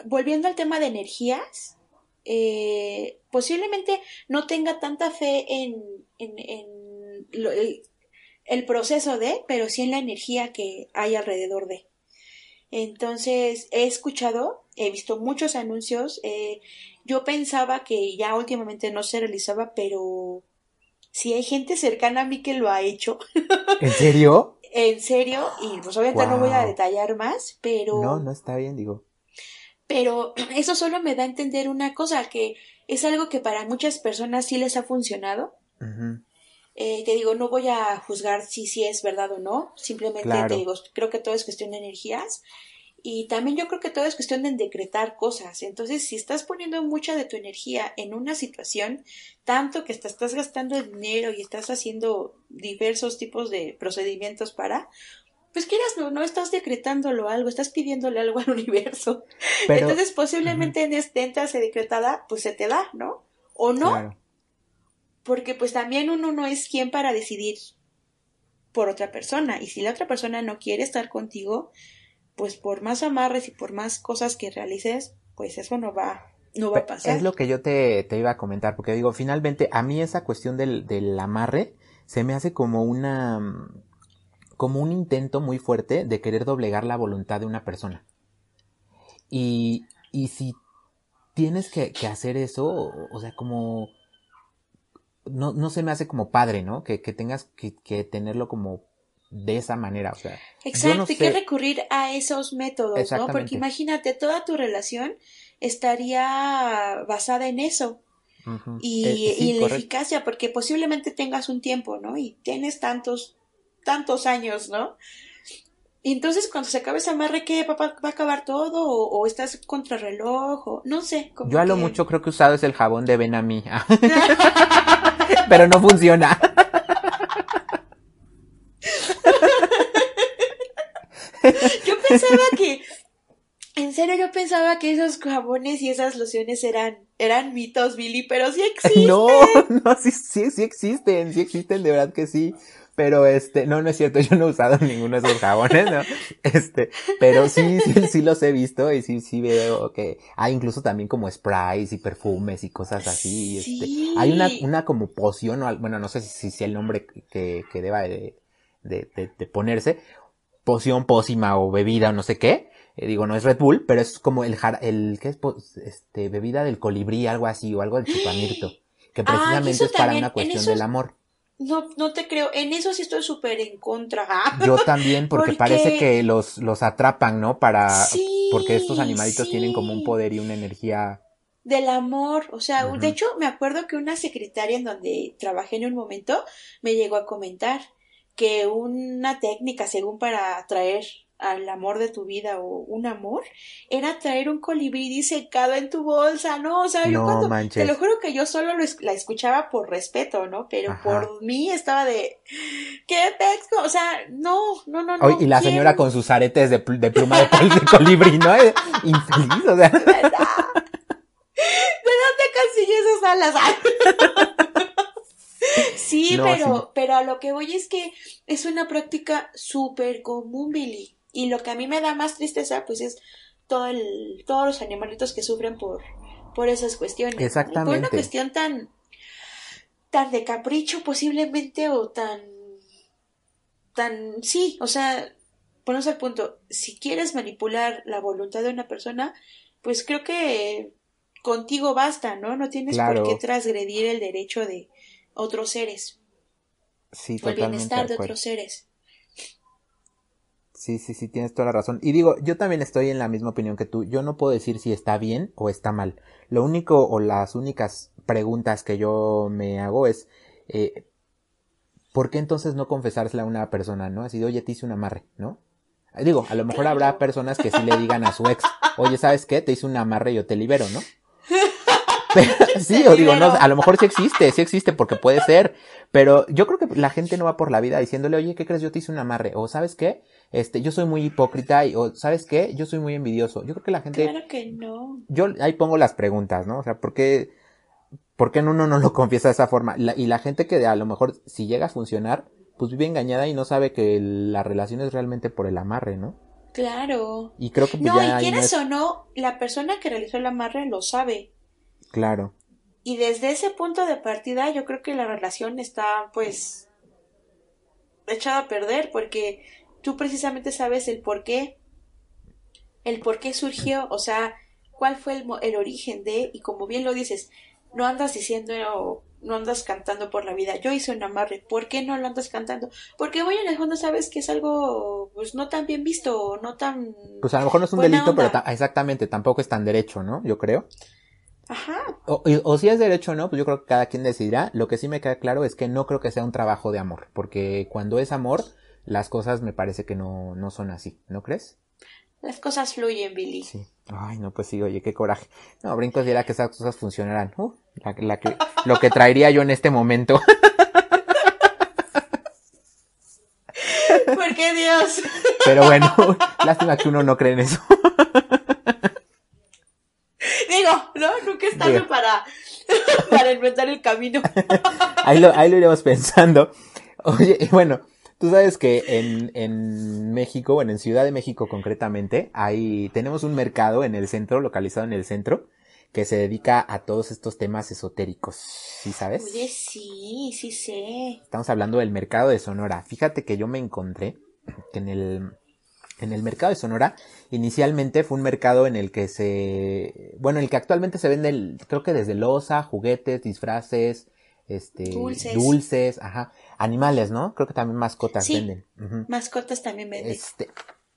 volviendo al tema de energías, eh, posiblemente no tenga tanta fe en, en, en lo- el, el proceso de, pero sí en la energía que hay alrededor de. Entonces, he escuchado, he visto muchos anuncios, eh, yo pensaba que ya últimamente no se realizaba, pero si hay gente cercana a mí que lo ha hecho, [LAUGHS] ¿En serio? en serio, y pues obviamente no voy a detallar más, pero, No, no está bien, digo. pero [CLEARS THROAT] eso solo me da a entender una cosa, que es algo que para muchas personas sí les ha funcionado. Eh, te digo, no voy a juzgar si, si es verdad o no, simplemente Claro. te digo, creo que todo es cuestión de energías. Y también yo creo que todo es cuestión de decretar cosas. Entonces, si estás poniendo mucha de tu energía en una situación, tanto que te estás gastando dinero y estás haciendo diversos tipos de procedimientos para, pues quieras no, no estás decretándolo algo, estás pidiéndole algo al [LAUGHS] universo. Entonces, posiblemente en esta entrase decretada, pues se te da, ¿no? O no. Porque pues también uno no es quien para decidir por otra persona. Y si la otra persona no quiere estar contigo, pues por más amarres y por más cosas que realices, pues eso no va, no va a pasar. Es lo que yo te, te iba a comentar, porque digo, finalmente, a mí esa cuestión del, del amarre se me hace como una como un intento muy fuerte de querer doblegar la voluntad de una persona. Y, y si tienes que, que hacer eso, o, sea, como... No, no se me hace como padre, ¿no? Que, que tengas que, que tenerlo como de esa manera, o sea. Exacto, hay que recurrir a esos métodos, ¿no? Porque imagínate, toda tu relación estaría basada en eso. Y, eh, y la eficacia, porque posiblemente tengas un tiempo, ¿no? Y tienes tantos tantos años, ¿no? Y entonces cuando se acabe ese amarre, ¿qué? ¿Va, va a acabar todo? ¿O, estás contrarreloj? O no sé. Yo a lo mucho creo que usado es el jabón de Benami. [LAUGHS] [LAUGHS] Pero no funciona. yo pensaba que, en serio, yo pensaba que esos jabones y esas lociones eran, eran mitos, Billy, pero sí [LAUGHS] existen. No, no, sí, sí, sí existen, sí existen, de verdad que sí. Pero este, no, no es cierto, yo no he usado [LAUGHS] ninguno de esos jabones, ¿no? Este, pero sí, sí, sí los he visto y sí, sí veo que hay incluso también como sprays y perfumes y cosas así. Este, hay una, una como poción, o, bueno, no sé si, si el nombre que, que deba de, de, de, ponerse, poción, pócima o bebida o no sé qué. Eh, digo, no es Red Bull, pero es como el, el, ¿qué es? Este, bebida del colibrí, algo así, o algo del chupamirto. [GASPS] Que precisamente es para una cuestión del amor. No, no te creo. En eso sí estoy súper en contra. [LAUGHS] Yo también, porque, parece que los, los atrapan, ¿no? Para. Sí, porque estos animalitos tienen como un poder y una energía. Del amor. O sea, de hecho, me acuerdo que una secretaria en donde trabajé en un momento me llegó a comentar que una técnica, según para atraer al amor de tu vida o un amor, era traer un colibrí disecado en tu bolsa, ¿no? O sea, yo cuando, te lo juro que yo solo la escuchaba por respeto, ¿no? Pero por mí estaba de, ¿qué texto? O sea, no, no, no, no. y la señora con sus aretes de, pluma de, colibrí, ¿no? Infeliz, o sea. ¿De dónde consiguió esas alas? [LAUGHS] [LAUGHS] sí, pero, pero a lo que voy es que es una práctica súper común, Billy. Y lo que a mí me da más tristeza, pues es todo el, todos los animalitos que sufren por, por esas cuestiones. Exactamente. Por una cuestión tan, tan de capricho posiblemente o tan, tan, sí, o sea, ponemos al punto, si quieres manipular la voluntad de una persona, pues creo que contigo basta, ¿no? No tienes por qué transgredir el derecho de otros seres. Sí, o el bienestar de otros seres. Sí, sí, sí, tienes toda la razón. Y digo, yo también estoy en la misma opinión que tú. Yo no puedo decir si está bien o está mal. Lo único o las únicas preguntas que yo me hago es, eh, ¿por qué entonces no confesársela a una persona, no? Así de, oye, te hice un amarre, ¿no? Digo, a lo mejor habrá personas que sí le digan a su ex, [LAUGHS] oye, ¿sabes qué? Te hice un amarre y yo te libero, ¿no? [LAUGHS] sí, o digo, no, a lo mejor sí existe, sí existe porque puede ser, pero yo creo que la gente no va por la vida diciéndole, oye, ¿qué crees? Yo te hice un amarre, o ¿sabes qué? Este, yo soy muy hipócrita y, o ¿sabes qué? Yo soy muy envidioso. Yo creo que la gente... Claro que no. Yo ahí pongo las preguntas, ¿no? O sea, ¿por qué, por qué uno no lo [LAUGHS] confiesa de esa forma? y la gente que a lo mejor si llega a funcionar, pues vive engañada y no sabe que la relación es realmente por el amarre, ¿no? Claro. Y creo que pues, no, y quieres o no, la persona que realizó el amarre lo sabe. Claro. Y desde ese punto de partida yo creo que la relación está pues echada a perder porque tú precisamente sabes el por qué, el por qué surgió, o sea, cuál fue el, el origen de, y como bien lo dices, no andas diciendo no andas cantando por la vida. Yo hice un amarre. ¿Por qué no lo andas cantando? Porque voy en el fondo sabes que es algo pues no tan bien visto, no tan Pues a lo mejor no es un delito, pero exactamente, tampoco es tan derecho, ¿no? Yo creo. Ajá. O, si es derecho o no, pues yo creo que cada quien decidirá. Lo que sí me queda claro es que no creo que sea un trabajo de amor, porque cuando es amor, las cosas me parece que no, no son así, ¿no crees? Las cosas fluyen, Billy. Sí. Ay, no, pues sí, oye, qué coraje. No, brincos diera que esas cosas funcionaran. Uh, la, la que, lo que traería yo en este momento. [LAUGHS] ¿Por qué Dios? Pero bueno, [LAUGHS] lástima que uno no cree en eso. [LAUGHS] Digo, ¿no? Nunca es tarde para, [LAUGHS] para inventar el camino. [LAUGHS] Ahí lo, ahí lo iremos pensando. Oye, y bueno, tú sabes que en, en México, bueno, en Ciudad de México concretamente, hay, tenemos un mercado en el centro, localizado en el centro, que se dedica a todos estos temas esotéricos. ¿Sí sabes? Oye, sí, sí sé. Estamos hablando del mercado de Sonora. Fíjate que yo me encontré que en el, en el mercado de Sonora, inicialmente fue un mercado en el que se, bueno, el que actualmente se vende, el- creo que desde loza, juguetes, disfraces, este, Dulces. dulces, ajá, animales, ¿no? Creo que también mascotas Sí. venden. Mascotas también venden. Este,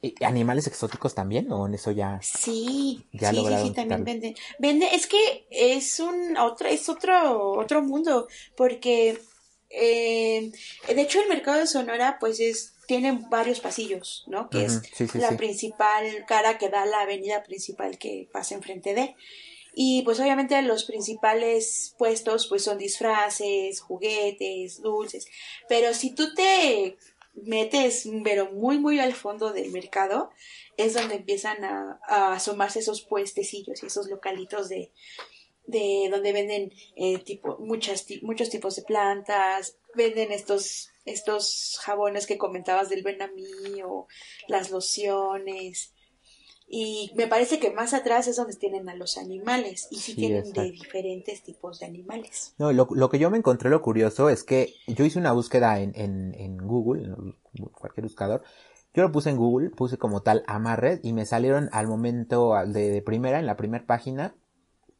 ¿y animales exóticos también, o en eso ya? Sí, Ya sí, sí, también venden. Vende, es que es un otro, es otro, otro mundo, porque eh, de hecho el mercado de Sonora, pues es, tiene varios pasillos, ¿no? Que es sí, sí, la sí. principal cara que da la avenida principal que pasa enfrente de. Y pues obviamente los principales puestos pues son disfraces, juguetes, dulces. Pero si tú te metes, pero muy, muy al fondo del mercado, es donde empiezan a, a asomarse esos puestecillos y esos localitos de, de donde venden eh, tipo, muchas, muchos tipos de plantas, venden estos, estos jabones que comentabas del Benamí o las lociones. Y me parece que más atrás es donde tienen a los animales y sí, Sí, tienen de diferentes tipos de animales. No, lo, lo que yo me encontré lo curioso es que yo hice una búsqueda en, en, en Google, en cualquier buscador. Yo lo puse en Google, puse como tal amarres y me salieron al momento de, de primera, en la primera página,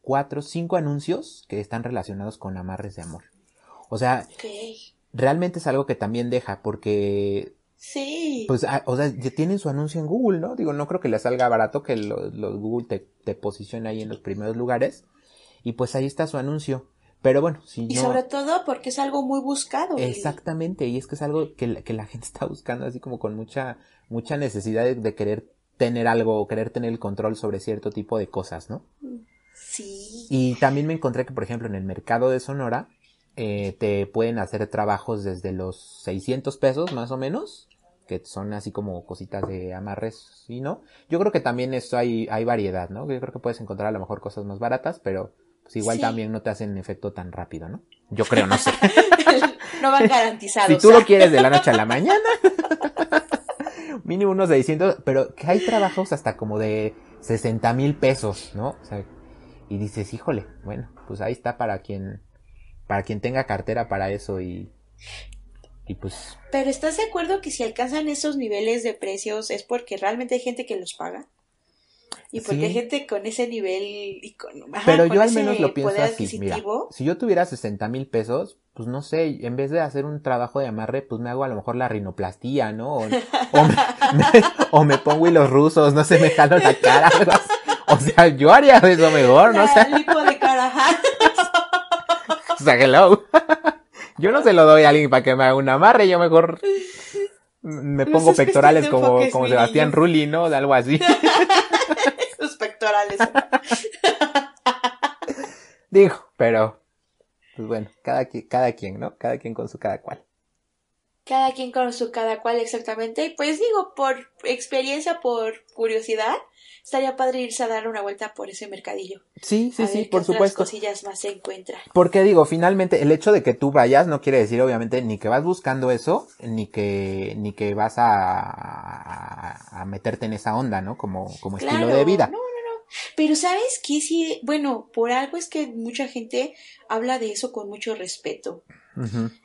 cuatro, cinco anuncios que están relacionados con amarres de amor. O sea, Ok. Realmente es algo que también deja porque, Sí. pues, ah, o sea, ya tienen su anuncio en Google, ¿no? Digo, no creo que les salga barato que los, los Google te, te posicione ahí en los primeros lugares y pues ahí está su anuncio. Pero bueno, si y no... sobre todo porque es algo muy buscado. Exactamente, y es que es algo que, la- que la gente [LAUGHS] está buscando así como con mucha, mucha necesidad de, de querer tener algo o querer tener el control sobre cierto tipo de cosas, ¿no? Sí. Y también me encontré que, por ejemplo, en el mercado de Sonora, eh, te pueden hacer trabajos desde los 600 pesos más o menos, que son así como cositas de amarres, ¿sí, no? Yo creo que también esto hay, hay variedad, ¿no? Yo creo que puedes encontrar a lo mejor cosas más baratas, pero pues igual Sí. también no te hacen efecto tan rápido, ¿no? Yo creo, no sé. [LAUGHS] no van garantizados. Si tú lo quieres de la noche a la mañana, [LAUGHS] mínimo unos 600, pero que hay trabajos hasta como de 60 mil pesos, ¿no? O sea, y dices, híjole, bueno, pues ahí está para quien, para quien tenga cartera para eso y, y pues, Pero ¿estás de acuerdo que si alcanzan esos niveles de precios es porque realmente hay gente que los paga? Y porque Sí. hay gente con ese nivel y con, ajá, pero con yo al menos lo pienso así, mira, si yo tuviera 60 mil pesos, pues no sé, en vez de hacer un trabajo de amarre, pues me hago a lo mejor la rinoplastía, ¿no? O, o me, me- o me pongo hilos rusos, no sé, me jalo la cara, algo así. O sea, yo haría eso mejor, ¿no? O sea, lipo de cara, ajá. [LAUGHS] O sea, hello. [LAUGHS] Yo no se lo doy a alguien para que me haga un amarre, yo mejor me pongo pectorales como, como Sebastián. Rulli, ¿no? De algo así. [LAUGHS] Sus pectorales. Digo, pero, pues bueno, cada, cada quien, ¿no? Cada quien con su cada cual. Cada quien con su cada cual exactamente. Y pues digo, por experiencia, por curiosidad, estaría padre irse a dar una vuelta por ese mercadillo. Sí, sí, a sí, ver qué por otras supuesto. cosillas más se encuentran. Porque digo, finalmente, el hecho de que tú vayas no quiere decir, obviamente, ni que vas buscando eso, ni que, ni que vas a, a, a meterte en esa onda, ¿no? Como, como estilo de vida. No, no, no. Pero ¿sabes qué? Sí, bueno, por algo es que mucha gente habla de eso con mucho respeto.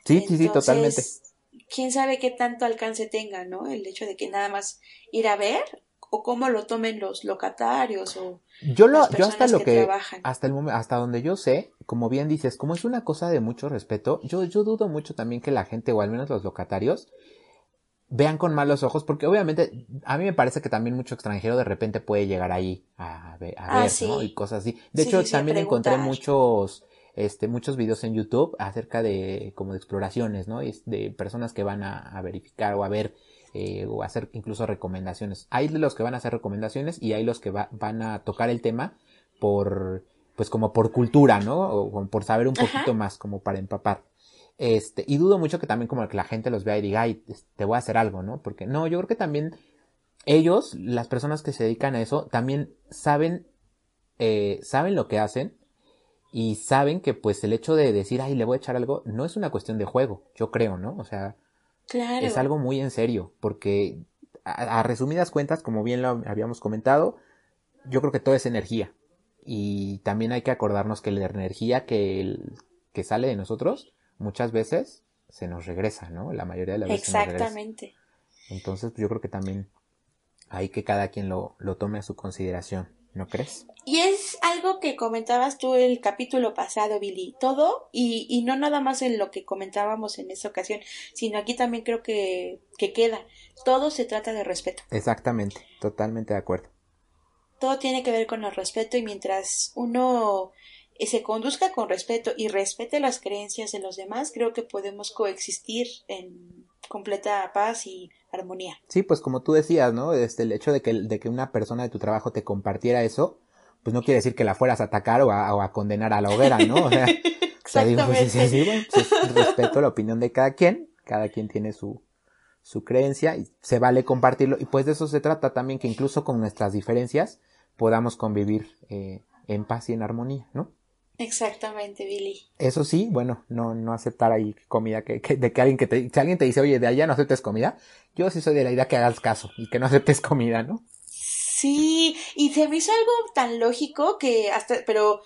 Sí, sí, sí, totalmente. Quién sabe qué tanto alcance tenga, ¿no? El hecho de que nada más ir a ver o cómo lo tomen los locatarios o Yo lo, las yo hasta lo que que, trabajan. hasta el momento, hasta donde yo sé, como bien dices, como es una cosa de mucho respeto, yo, yo dudo mucho también que la gente, o al menos los locatarios, vean con malos ojos, porque obviamente a mí me parece que también mucho extranjero de repente puede llegar ahí a, a Ah, ver, sí. ¿no? Y cosas así. De Sí, hecho, sí, a también encontré muchos este, muchos videos en YouTube acerca de como de exploraciones, ¿no? Es de personas que van a, a verificar o a ver eh, o hacer incluso recomendaciones. Hay los que van a hacer recomendaciones y hay los que va, van a tocar el tema por, pues como por cultura, ¿no? O por saber un poquito más, como para empapar. Este, y dudo mucho que también como que la gente los vea y diga, ay, te voy a hacer algo, ¿no? Porque no, yo creo que también ellos, las personas que se dedican a eso, también saben, eh, saben lo que hacen y saben que pues el hecho de decir, ay, le voy a echar algo, no es una cuestión de juego, yo creo, ¿no? O sea, claro. es algo muy en serio, porque a, a, resumidas cuentas, como bien lo habíamos comentado, yo creo que todo es energía. Y también hay que acordarnos que la energía que, el, que sale de nosotros, muchas veces se nos regresa, ¿no? La mayoría de las veces. Exactamente. Entonces, yo creo que también hay que cada quien lo, lo tome a su consideración. ¿No crees? Y es algo que comentabas tú el capítulo pasado, Billy. Todo, y, y no nada más en lo que comentábamos en esa ocasión, sino aquí también creo que, que queda. Todo se trata de respeto. Exactamente, totalmente de acuerdo. Todo tiene que ver con el respeto y mientras uno se conduzca con respeto y respete las creencias de los demás, creo que podemos coexistir en completa paz y armonía. Sí, pues como tú decías, ¿no? Este, el hecho de que, de que una persona de tu trabajo te compartiera eso, pues no quiere decir que la fueras a atacar o a, o a condenar a la hoguera, ¿no? O sea, Exactamente. [LAUGHS] O sea, digo, pues, sí, bueno, pues, respeto la opinión de cada quien, cada quien tiene su, su creencia y se vale compartirlo y pues de eso se trata también que incluso con nuestras diferencias podamos convivir eh, en paz y en armonía, ¿no? Exactamente, Billy. Eso sí, bueno, no, no aceptar ahí comida que, que, de que alguien que te, si alguien te dice, oye, de allá no aceptes comida, yo sí soy de la idea que hagas caso y que no aceptes comida, ¿no? Sí, y se me hizo algo tan lógico que hasta, pero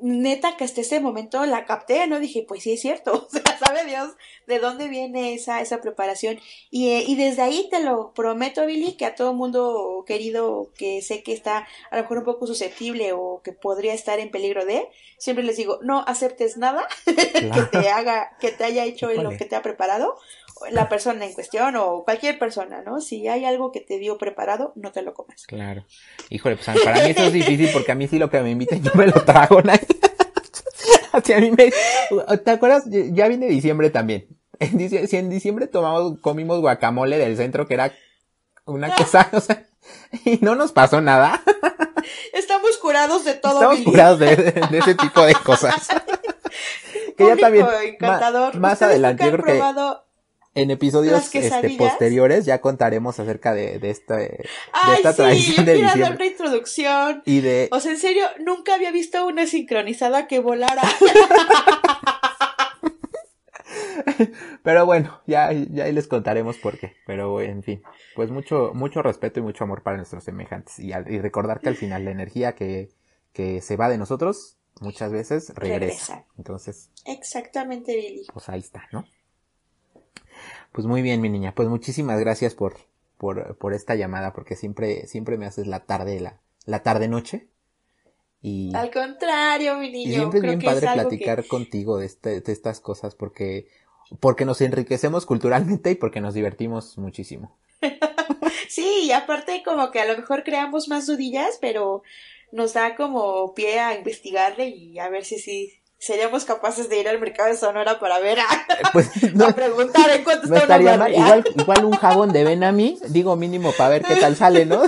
neta que hasta este momento la capté, ¿no? Dije, pues sí es cierto, [LAUGHS] o sea, sabe Dios de dónde viene esa, esa preparación. Y, eh, y desde ahí te lo prometo, Billy, que a todo mundo querido que sé que está a lo mejor un poco susceptible o que podría estar en peligro de, siempre les digo, no aceptes nada claro. [LAUGHS] que te haga, que te haya hecho lo que te ha preparado la persona en cuestión o cualquier persona, ¿no? Si hay algo que te dio preparado, no te lo comas. Claro. Híjole, pues para mí eso es difícil porque a mí sí lo que me inviten yo me lo trago, ¿no? [LAUGHS] Así a mí me... ¿Te acuerdas? Ya viene diciembre también. En diciembre, si en diciembre tomamos, comimos guacamole del centro que era una cosa, o sea, y no nos pasó nada. Estamos curados de todo. Estamos Billy. curados de, de, de, ese tipo de cosas. [LAUGHS] que ya también, encantador. más, más adelante, yo creo que en episodios este, posteriores ya contaremos acerca de, de, esta, de Ay, esta sí, tradición yo de quiero dar una introducción. Y de... O sea, en serio, nunca había visto una sincronizada que volara. [LAUGHS] Pero bueno, ya, ya ahí les contaremos por qué. Pero en fin, pues mucho, mucho respeto y mucho amor para nuestros semejantes. Y, al, y recordar que al final la energía que, que se va de nosotros muchas veces regresa. Regresa. Entonces, Exactamente, Billy. pues ahí está, ¿no? Pues muy bien, mi niña. Pues muchísimas gracias por, por, por esta llamada, porque siempre, siempre me haces la tarde, la, la tarde noche. Y, Al contrario, mi niño. y siempre es bien que padre es platicar que... contigo de, este, de estas cosas, porque, porque nos enriquecemos culturalmente y porque nos divertimos muchísimo. [LAUGHS] sí, y aparte como que a lo mejor creamos más dudillas, pero nos da como pie a investigarle y a ver si sí seríamos capaces de ir al mercado de Sonora para ver a, pues, [LAUGHS] no, a preguntar en cuánto no está estaría una mal. Igual, igual un jabón de Benami, digo mínimo para ver qué tal sale, ¿no?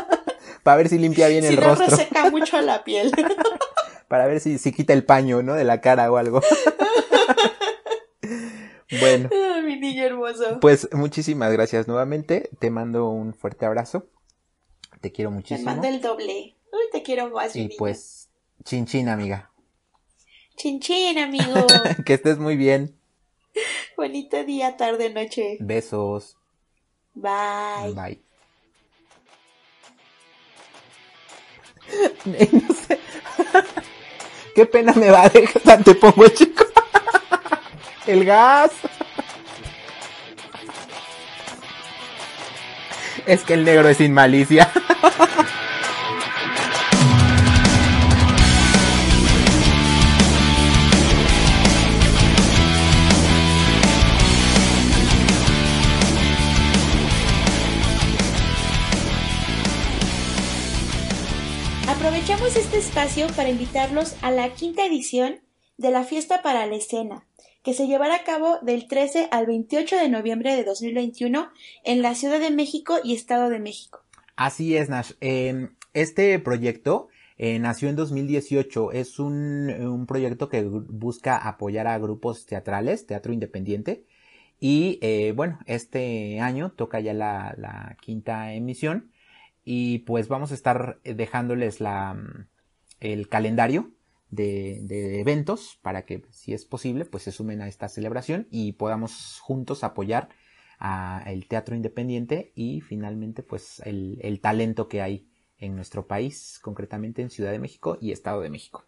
[LAUGHS] para ver si limpia bien si el no rostro. reseca mucho la piel. [LAUGHS] para ver si, si quita el paño, ¿no? De la cara o algo. bueno. Mi niño hermoso. Pues muchísimas gracias nuevamente. Te mando un fuerte abrazo. Te quiero Te muchísimo. mando el doble. Uy, te quiero más, mi Y niño. pues, chin chin, amiga. Chin chin, amigo. [LAUGHS] que estés muy bien. Bonito día, tarde, noche. Besos. Bye. Bye. [LAUGHS] No sé. [LAUGHS] Qué pena me va a dejar. Te pongo chico. El gas. Es que el negro es sin malicia. Este espacio para invitarlos a la quinta edición de la Fiesta para la Escena, que se llevará a cabo del 13 al 28 de noviembre de 2021 en la Ciudad de México y Estado de México. Así es, Nash. Eh, este proyecto eh, nació en 2018. Es un, un, proyecto que busca apoyar a grupos teatrales, teatro independiente. Y eh, bueno, este año toca ya la, la, quinta emisión. Y pues vamos a estar dejándoles la, el calendario de, eventos para que, si es posible, pues se sumen a esta celebración y podamos juntos apoyar el teatro independiente y finalmente pues el, el talento que hay en nuestro país, concretamente en Ciudad de México y Estado de México.